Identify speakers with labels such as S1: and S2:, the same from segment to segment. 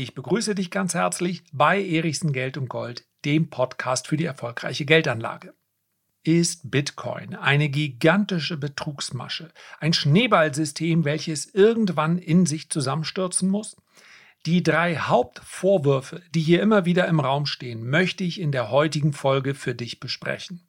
S1: Ich begrüße dich ganz herzlich bei Erichsen Geld und Gold, dem Podcast für die erfolgreiche Geldanlage. Ist Bitcoin eine gigantische Betrugsmasche, ein Schneeballsystem, welches irgendwann in sich zusammenstürzen muss? Die drei Hauptvorwürfe, die hier immer wieder im Raum stehen, möchte ich in der heutigen Folge für dich besprechen.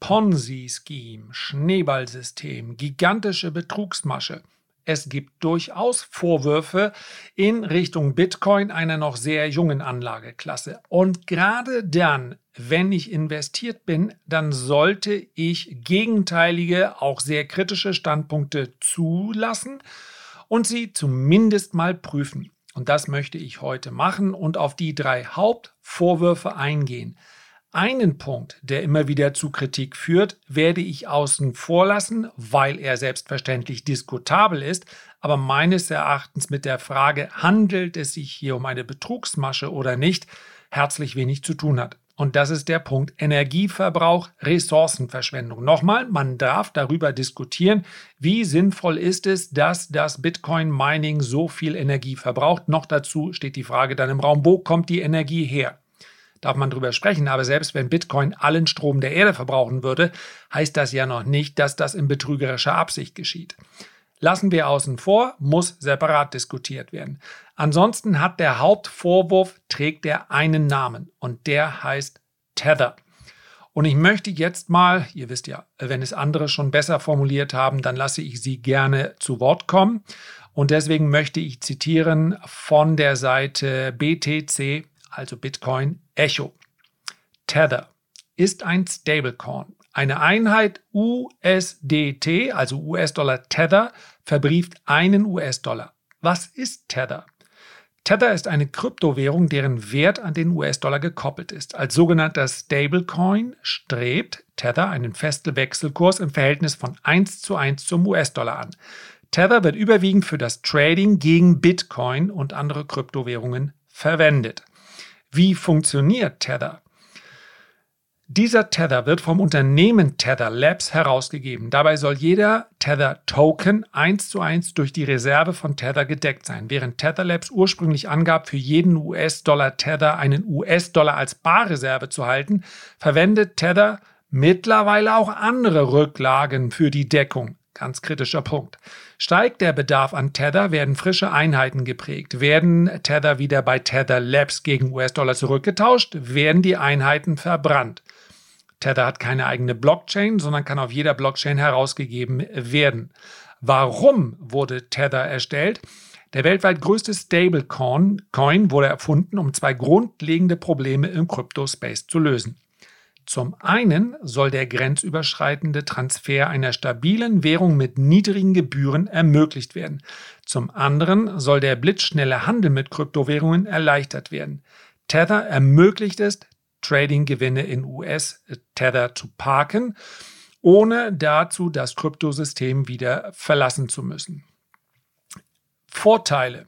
S1: Ponzi-Scheme, Schneeballsystem, gigantische Betrugsmasche. Es gibt durchaus Vorwürfe in Richtung Bitcoin, einer noch sehr jungen Anlageklasse. Und gerade dann, wenn ich investiert bin, dann sollte ich gegenteilige, auch sehr kritische Standpunkte zulassen und sie zumindest mal prüfen. Und das möchte ich heute machen und auf die drei Hauptvorwürfe eingehen. Einen Punkt, der immer wieder zu Kritik führt, werde ich außen vor lassen, weil er selbstverständlich diskutabel ist, aber meines Erachtens mit der Frage, handelt es sich hier um eine Betrugsmasche oder nicht, herzlich wenig zu tun hat. Und das ist der Punkt Energieverbrauch, Ressourcenverschwendung. Nochmal, man darf darüber diskutieren, wie sinnvoll ist es, dass das Bitcoin-Mining so viel Energie verbraucht. Noch dazu steht die Frage dann im Raum, wo kommt die Energie her? Darf man drüber sprechen. Aber selbst wenn Bitcoin allen Strom der Erde verbrauchen würde, heißt das ja noch nicht, dass das in betrügerischer Absicht geschieht. Lassen wir außen vor, muss separat diskutiert werden. Ansonsten hat der Hauptvorwurf, trägt er einen Namen und der heißt Tether. Und ich möchte jetzt mal, ihr wisst ja, wenn es andere schon besser formuliert haben, dann lasse ich sie gerne zu Wort kommen. Und deswegen möchte ich zitieren von der Seite BTC also Bitcoin, Echo. Tether ist ein Stablecoin. Eine Einheit USDT, also US-Dollar Tether, verbrieft einen US-Dollar. Was ist Tether? Tether ist eine Kryptowährung, deren Wert an den US-Dollar gekoppelt ist. Als sogenannter Stablecoin strebt Tether einen festen Wechselkurs im Verhältnis von 1 zu 1 zum US-Dollar an. Tether wird überwiegend für das Trading gegen Bitcoin und andere Kryptowährungen verwendet. Wie funktioniert Tether? Dieser Tether wird vom Unternehmen Tether Labs herausgegeben. Dabei soll jeder Tether-Token eins zu eins durch die Reserve von Tether gedeckt sein. Während Tether Labs ursprünglich angab, für jeden US-Dollar Tether einen US-Dollar als Barreserve zu halten, verwendet Tether mittlerweile auch andere Rücklagen für die Deckung. Ganz kritischer Punkt. Steigt der Bedarf an Tether, werden frische Einheiten geprägt. Werden Tether wieder bei Tether Labs gegen US-Dollar zurückgetauscht, werden die Einheiten verbrannt. Tether hat keine eigene Blockchain, sondern kann auf jeder Blockchain herausgegeben werden. Warum wurde Tether erstellt? Der weltweit größte Stablecoin wurde erfunden, um zwei grundlegende Probleme im Crypto-Space zu lösen. Zum einen soll der grenzüberschreitende Transfer einer stabilen Währung mit niedrigen Gebühren ermöglicht werden. Zum anderen soll der blitzschnelle Handel mit Kryptowährungen erleichtert werden. Tether ermöglicht es, Trading-Gewinne in US-Tether zu parken, ohne dazu das Kryptosystem wieder verlassen zu müssen. Vorteile.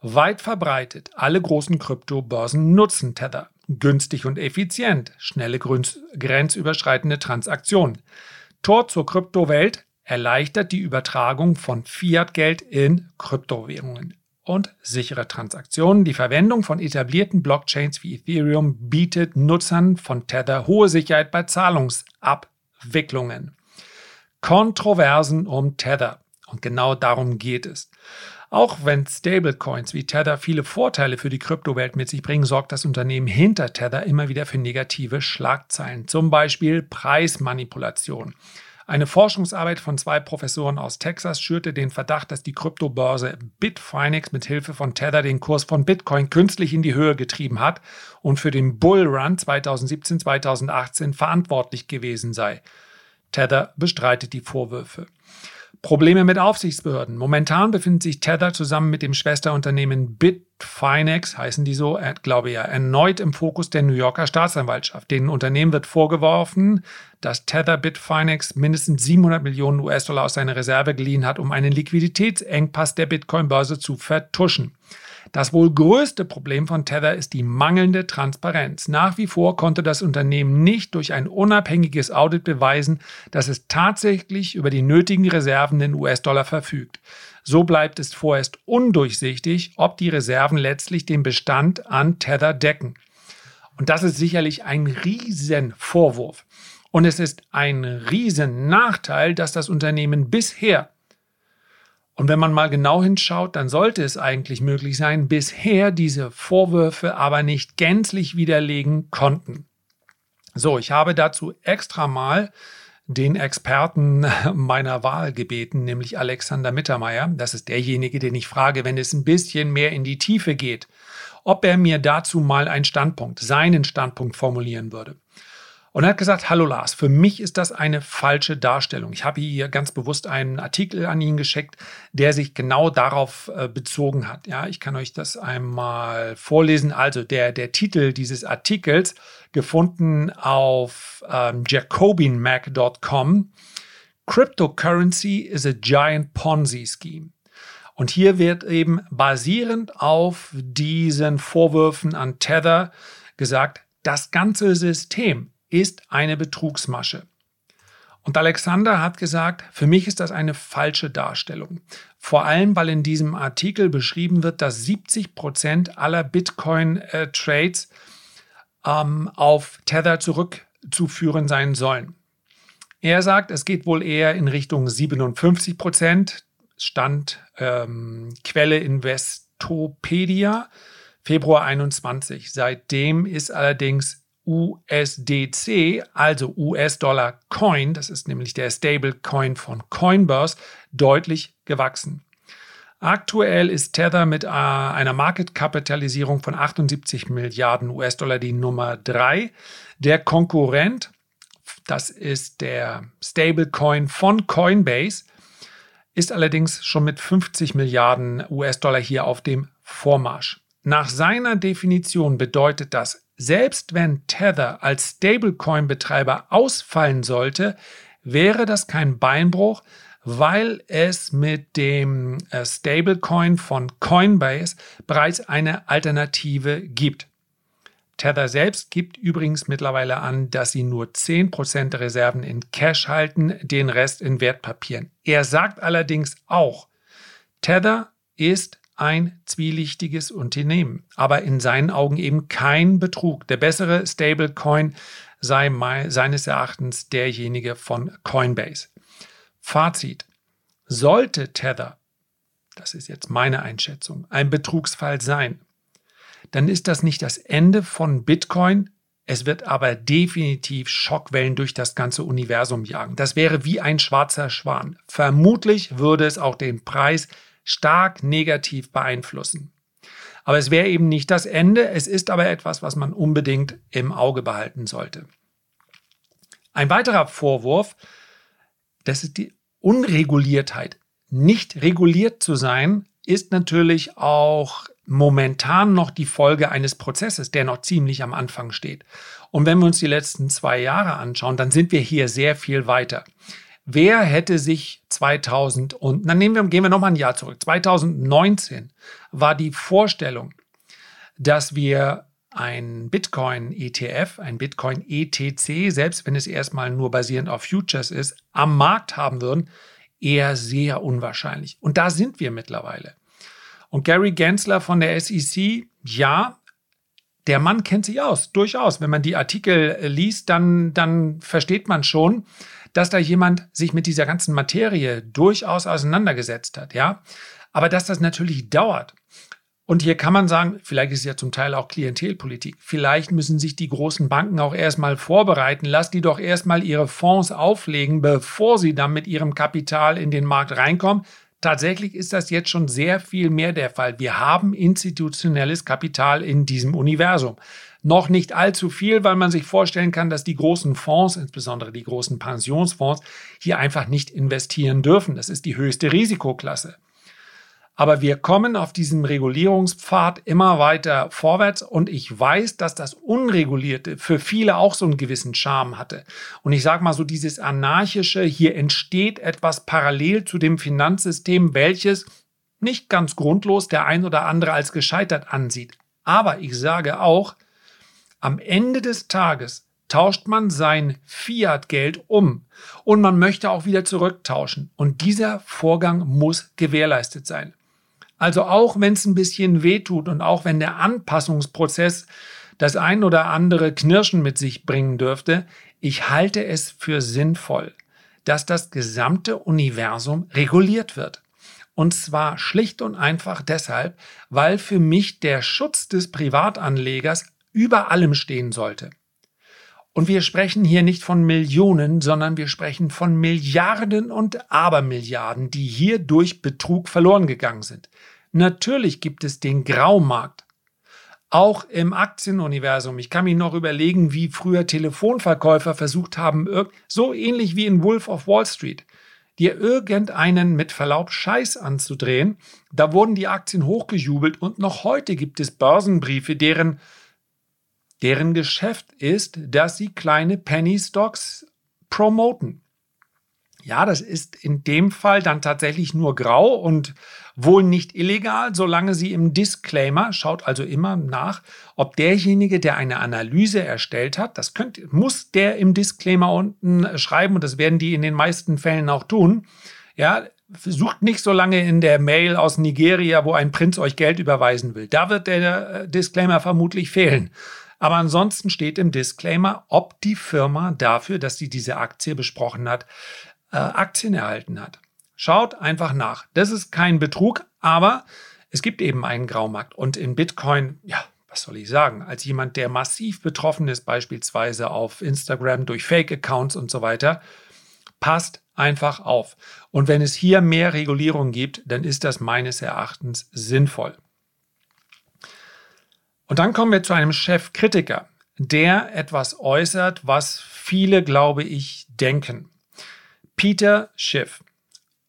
S1: Weit verbreitet, alle großen Kryptobörsen nutzen Tether günstig und effizient, schnelle grenzüberschreitende Transaktionen. Tor zur Kryptowelt erleichtert die Übertragung von Fiat-Geld in Kryptowährungen und sichere Transaktionen. Die Verwendung von etablierten Blockchains wie Ethereum bietet Nutzern von Tether hohe Sicherheit bei Zahlungsabwicklungen. Kontroversen um Tether. Und genau darum geht es. Auch wenn Stablecoins wie Tether viele Vorteile für die Kryptowelt mit sich bringen, sorgt das Unternehmen hinter Tether immer wieder für negative Schlagzeilen, zum Beispiel Preismanipulation. Eine Forschungsarbeit von zwei Professoren aus Texas schürte den Verdacht, dass die Kryptobörse Bitfinex mit Hilfe von Tether den Kurs von Bitcoin künstlich in die Höhe getrieben hat und für den Bullrun 2017-2018 verantwortlich gewesen sei. Tether bestreitet die Vorwürfe. Probleme mit Aufsichtsbehörden. Momentan befindet sich Tether zusammen mit dem Schwesterunternehmen Bitfinex, heißen die so, äh, glaube ich ja, erneut im Fokus der New Yorker Staatsanwaltschaft. Den Unternehmen wird vorgeworfen, dass Tether Bitfinex mindestens 700 Millionen US-Dollar aus seiner Reserve geliehen hat, um einen Liquiditätsengpass der Bitcoin-Börse zu vertuschen. Das wohl größte Problem von Tether ist die mangelnde Transparenz. Nach wie vor konnte das Unternehmen nicht durch ein unabhängiges Audit beweisen, dass es tatsächlich über die nötigen Reserven in US-Dollar verfügt. So bleibt es vorerst undurchsichtig, ob die Reserven letztlich den Bestand an Tether decken. Und das ist sicherlich ein Riesenvorwurf. Und es ist ein Riesennachteil, dass das Unternehmen bisher und wenn man mal genau hinschaut, dann sollte es eigentlich möglich sein, bisher diese Vorwürfe aber nicht gänzlich widerlegen konnten. So, ich habe dazu extra mal den Experten meiner Wahl gebeten, nämlich Alexander Mittermeier. Das ist derjenige, den ich frage, wenn es ein bisschen mehr in die Tiefe geht, ob er mir dazu mal einen Standpunkt, seinen Standpunkt formulieren würde. Und er hat gesagt, hallo Lars, für mich ist das eine falsche Darstellung. Ich habe hier ganz bewusst einen Artikel an ihn geschickt, der sich genau darauf äh, bezogen hat. Ja, ich kann euch das einmal vorlesen. Also der, der Titel dieses Artikels, gefunden auf ähm, jacobinmac.com, Cryptocurrency is a giant Ponzi scheme. Und hier wird eben basierend auf diesen Vorwürfen an Tether gesagt, das ganze System ist eine Betrugsmasche. Und Alexander hat gesagt, für mich ist das eine falsche Darstellung. Vor allem, weil in diesem Artikel beschrieben wird, dass 70 Prozent aller Bitcoin-Trades ähm, auf Tether zurückzuführen sein sollen. Er sagt, es geht wohl eher in Richtung 57 Prozent. Stand ähm, Quelle Investopedia, Februar 21. Seitdem ist allerdings USDC, also US-Dollar Coin, das ist nämlich der Stablecoin von Coinbase, deutlich gewachsen. Aktuell ist Tether mit äh, einer Marketkapitalisierung von 78 Milliarden US-Dollar die Nummer 3. Der Konkurrent, das ist der Stablecoin von Coinbase, ist allerdings schon mit 50 Milliarden US-Dollar hier auf dem Vormarsch. Nach seiner Definition bedeutet das selbst wenn Tether als Stablecoin-Betreiber ausfallen sollte, wäre das kein Beinbruch, weil es mit dem äh, Stablecoin von Coinbase bereits eine Alternative gibt. Tether selbst gibt übrigens mittlerweile an, dass sie nur 10% der Reserven in Cash halten, den Rest in Wertpapieren. Er sagt allerdings auch, Tether ist ein zwielichtiges Unternehmen, aber in seinen Augen eben kein Betrug. Der bessere Stablecoin sei seines Erachtens derjenige von Coinbase. Fazit. Sollte Tether, das ist jetzt meine Einschätzung, ein Betrugsfall sein, dann ist das nicht das Ende von Bitcoin, es wird aber definitiv Schockwellen durch das ganze Universum jagen. Das wäre wie ein schwarzer Schwan. Vermutlich würde es auch den Preis stark negativ beeinflussen. Aber es wäre eben nicht das Ende, es ist aber etwas, was man unbedingt im Auge behalten sollte. Ein weiterer Vorwurf, das ist die Unreguliertheit. Nicht reguliert zu sein, ist natürlich auch momentan noch die Folge eines Prozesses, der noch ziemlich am Anfang steht. Und wenn wir uns die letzten zwei Jahre anschauen, dann sind wir hier sehr viel weiter. Wer hätte sich 2000 und, dann nehmen wir, gehen wir nochmal ein Jahr zurück. 2019 war die Vorstellung, dass wir ein Bitcoin-ETF, ein Bitcoin-ETC, selbst wenn es erstmal nur basierend auf Futures ist, am Markt haben würden, eher sehr unwahrscheinlich. Und da sind wir mittlerweile. Und Gary Gensler von der SEC, ja, der Mann kennt sich aus, durchaus. Wenn man die Artikel liest, dann, dann versteht man schon, dass da jemand sich mit dieser ganzen Materie durchaus auseinandergesetzt hat, ja. Aber dass das natürlich dauert. Und hier kann man sagen, vielleicht ist es ja zum Teil auch Klientelpolitik. Vielleicht müssen sich die großen Banken auch erstmal vorbereiten. Lass die doch erstmal ihre Fonds auflegen, bevor sie dann mit ihrem Kapital in den Markt reinkommen. Tatsächlich ist das jetzt schon sehr viel mehr der Fall. Wir haben institutionelles Kapital in diesem Universum noch nicht allzu viel, weil man sich vorstellen kann, dass die großen Fonds, insbesondere die großen Pensionsfonds, hier einfach nicht investieren dürfen. Das ist die höchste Risikoklasse. Aber wir kommen auf diesem Regulierungspfad immer weiter vorwärts und ich weiß, dass das Unregulierte für viele auch so einen gewissen Charme hatte. Und ich sage mal so dieses anarchische, hier entsteht etwas parallel zu dem Finanzsystem, welches nicht ganz grundlos der ein oder andere als gescheitert ansieht. Aber ich sage auch, am Ende des Tages tauscht man sein Fiat-Geld um und man möchte auch wieder zurücktauschen. Und dieser Vorgang muss gewährleistet sein. Also auch wenn es ein bisschen wehtut und auch wenn der Anpassungsprozess das ein oder andere Knirschen mit sich bringen dürfte, ich halte es für sinnvoll, dass das gesamte Universum reguliert wird. Und zwar schlicht und einfach deshalb, weil für mich der Schutz des Privatanlegers über allem stehen sollte. Und wir sprechen hier nicht von Millionen, sondern wir sprechen von Milliarden und Abermilliarden, die hier durch Betrug verloren gegangen sind. Natürlich gibt es den Graumarkt. Auch im Aktienuniversum. Ich kann mich noch überlegen, wie früher Telefonverkäufer versucht haben, so ähnlich wie in Wolf of Wall Street, dir irgendeinen mit Verlaub Scheiß anzudrehen. Da wurden die Aktien hochgejubelt und noch heute gibt es Börsenbriefe, deren deren Geschäft ist, dass sie kleine Penny Stocks promoten. Ja, das ist in dem Fall dann tatsächlich nur grau und wohl nicht illegal, solange sie im Disclaimer, schaut also immer nach, ob derjenige, der eine Analyse erstellt hat, das könnt, muss der im Disclaimer unten schreiben und das werden die in den meisten Fällen auch tun. Ja, sucht nicht so lange in der Mail aus Nigeria, wo ein Prinz euch Geld überweisen will. Da wird der äh, Disclaimer vermutlich fehlen. Aber ansonsten steht im Disclaimer, ob die Firma dafür, dass sie diese Aktie besprochen hat, äh, Aktien erhalten hat. Schaut einfach nach. Das ist kein Betrug, aber es gibt eben einen Graumarkt. Und in Bitcoin, ja, was soll ich sagen, als jemand, der massiv betroffen ist, beispielsweise auf Instagram durch Fake-Accounts und so weiter, passt einfach auf. Und wenn es hier mehr Regulierung gibt, dann ist das meines Erachtens sinnvoll. Und dann kommen wir zu einem Chefkritiker, der etwas äußert, was viele, glaube ich, denken. Peter Schiff.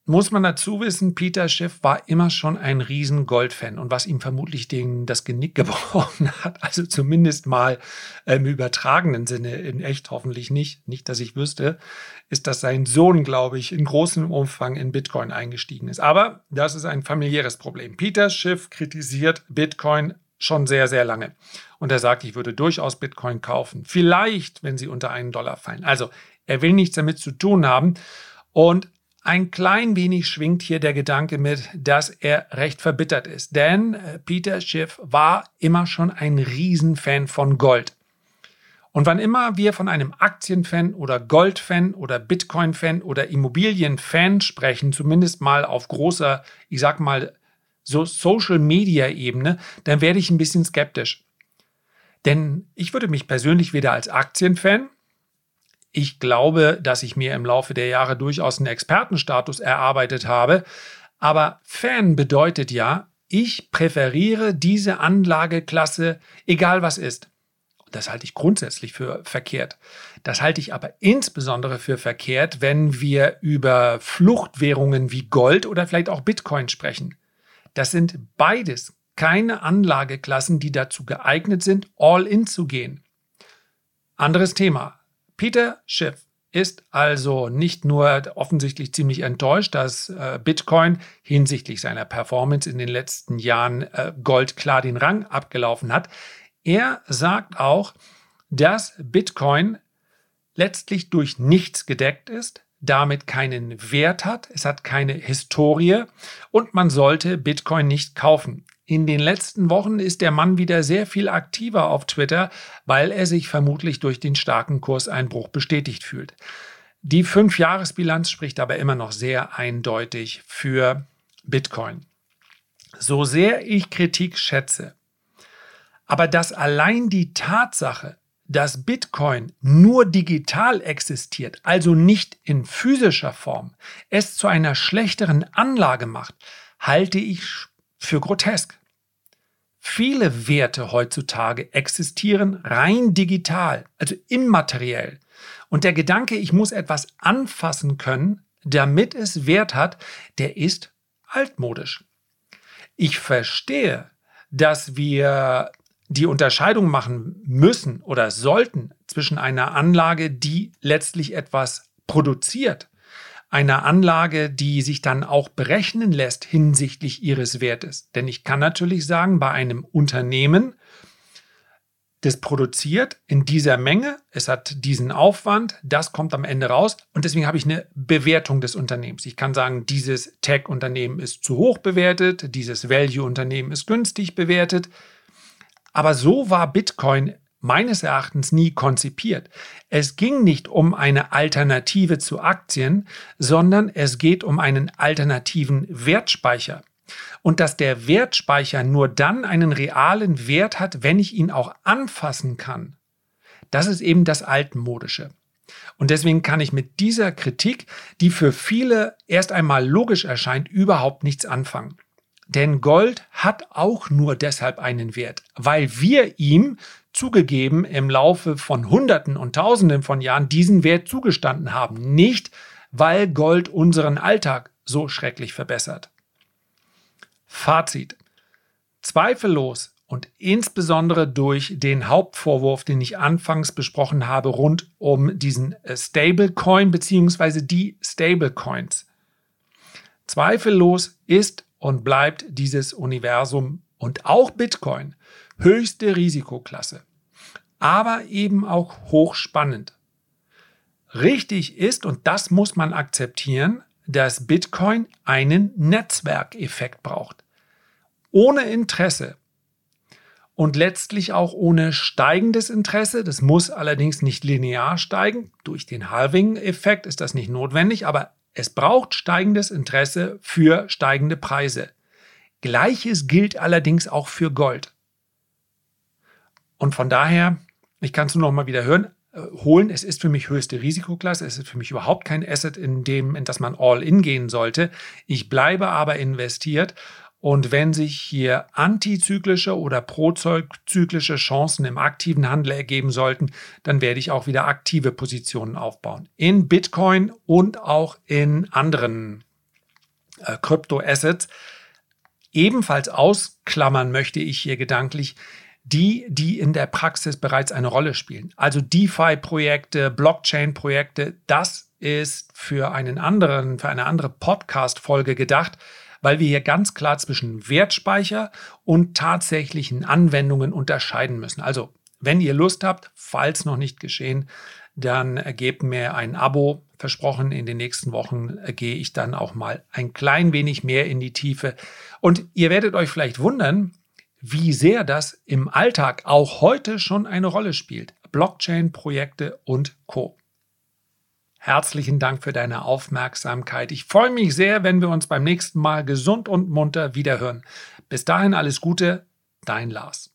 S1: Muss man dazu wissen, Peter Schiff war immer schon ein riesen Goldfan und was ihm vermutlich den, das Genick gebrochen hat, also zumindest mal im übertragenen Sinne, in echt hoffentlich nicht, nicht, dass ich wüsste, ist, dass sein Sohn, glaube ich, in großem Umfang in Bitcoin eingestiegen ist. Aber das ist ein familiäres Problem. Peter Schiff kritisiert Bitcoin schon sehr, sehr lange. Und er sagt, ich würde durchaus Bitcoin kaufen. Vielleicht, wenn sie unter einen Dollar fallen. Also, er will nichts damit zu tun haben. Und ein klein wenig schwingt hier der Gedanke mit, dass er recht verbittert ist. Denn äh, Peter Schiff war immer schon ein Riesenfan von Gold. Und wann immer wir von einem Aktienfan oder Goldfan oder Bitcoin-Fan oder Immobilienfan sprechen, zumindest mal auf großer, ich sag mal, so Social-Media-Ebene, dann werde ich ein bisschen skeptisch. Denn ich würde mich persönlich weder als Aktienfan, ich glaube, dass ich mir im Laufe der Jahre durchaus einen Expertenstatus erarbeitet habe, aber Fan bedeutet ja, ich präferiere diese Anlageklasse, egal was ist. Das halte ich grundsätzlich für verkehrt. Das halte ich aber insbesondere für verkehrt, wenn wir über Fluchtwährungen wie Gold oder vielleicht auch Bitcoin sprechen. Das sind beides keine Anlageklassen, die dazu geeignet sind, all in zu gehen. Anderes Thema. Peter Schiff ist also nicht nur offensichtlich ziemlich enttäuscht, dass äh, Bitcoin hinsichtlich seiner Performance in den letzten Jahren äh, Gold klar den Rang abgelaufen hat. Er sagt auch, dass Bitcoin letztlich durch nichts gedeckt ist, damit keinen Wert hat, es hat keine Historie und man sollte Bitcoin nicht kaufen. In den letzten Wochen ist der Mann wieder sehr viel aktiver auf Twitter, weil er sich vermutlich durch den starken Kurseinbruch bestätigt fühlt. Die Fünfjahresbilanz spricht aber immer noch sehr eindeutig für Bitcoin. So sehr ich Kritik schätze, aber dass allein die Tatsache, dass Bitcoin nur digital existiert, also nicht in physischer Form, es zu einer schlechteren Anlage macht, halte ich für grotesk. Viele Werte heutzutage existieren rein digital, also immateriell. Und der Gedanke, ich muss etwas anfassen können, damit es Wert hat, der ist altmodisch. Ich verstehe, dass wir die Unterscheidung machen müssen oder sollten zwischen einer Anlage, die letztlich etwas produziert, einer Anlage, die sich dann auch berechnen lässt hinsichtlich ihres Wertes. Denn ich kann natürlich sagen, bei einem Unternehmen, das produziert in dieser Menge, es hat diesen Aufwand, das kommt am Ende raus und deswegen habe ich eine Bewertung des Unternehmens. Ich kann sagen, dieses Tech-Unternehmen ist zu hoch bewertet, dieses Value-Unternehmen ist günstig bewertet. Aber so war Bitcoin meines Erachtens nie konzipiert. Es ging nicht um eine Alternative zu Aktien, sondern es geht um einen alternativen Wertspeicher. Und dass der Wertspeicher nur dann einen realen Wert hat, wenn ich ihn auch anfassen kann. Das ist eben das Altmodische. Und deswegen kann ich mit dieser Kritik, die für viele erst einmal logisch erscheint, überhaupt nichts anfangen. Denn Gold hat auch nur deshalb einen Wert, weil wir ihm zugegeben im Laufe von Hunderten und Tausenden von Jahren diesen Wert zugestanden haben. Nicht, weil Gold unseren Alltag so schrecklich verbessert. Fazit. Zweifellos und insbesondere durch den Hauptvorwurf, den ich anfangs besprochen habe, rund um diesen äh, Stablecoin bzw. die Stablecoins. Zweifellos ist und bleibt dieses Universum und auch Bitcoin höchste Risikoklasse, aber eben auch hochspannend. Richtig ist, und das muss man akzeptieren, dass Bitcoin einen Netzwerkeffekt braucht. Ohne Interesse und letztlich auch ohne steigendes Interesse, das muss allerdings nicht linear steigen, durch den Halving-Effekt ist das nicht notwendig, aber es braucht steigendes Interesse für steigende Preise. Gleiches gilt allerdings auch für Gold. Und von daher, ich kann es nur noch mal wieder hören, äh, holen. Es ist für mich höchste Risikoklasse. Es ist für mich überhaupt kein Asset, in dem, in das man all in gehen sollte. Ich bleibe aber investiert. Und wenn sich hier antizyklische oder prozyklische Chancen im aktiven Handel ergeben sollten, dann werde ich auch wieder aktive Positionen aufbauen. In Bitcoin und auch in anderen äh, Kryptoassets. Ebenfalls ausklammern möchte ich hier gedanklich die, die in der Praxis bereits eine Rolle spielen. Also DeFi-Projekte, Blockchain-Projekte, das ist für einen anderen, für eine andere Podcast-Folge gedacht, weil wir hier ganz klar zwischen Wertspeicher und tatsächlichen Anwendungen unterscheiden müssen. Also, wenn ihr Lust habt, falls noch nicht geschehen, dann gebt mir ein Abo. Versprochen, in den nächsten Wochen gehe ich dann auch mal ein klein wenig mehr in die Tiefe. Und ihr werdet euch vielleicht wundern, wie sehr das im Alltag auch heute schon eine Rolle spielt. Blockchain-Projekte und Co. Herzlichen Dank für deine Aufmerksamkeit. Ich freue mich sehr, wenn wir uns beim nächsten Mal gesund und munter wiederhören. Bis dahin alles Gute, dein Lars.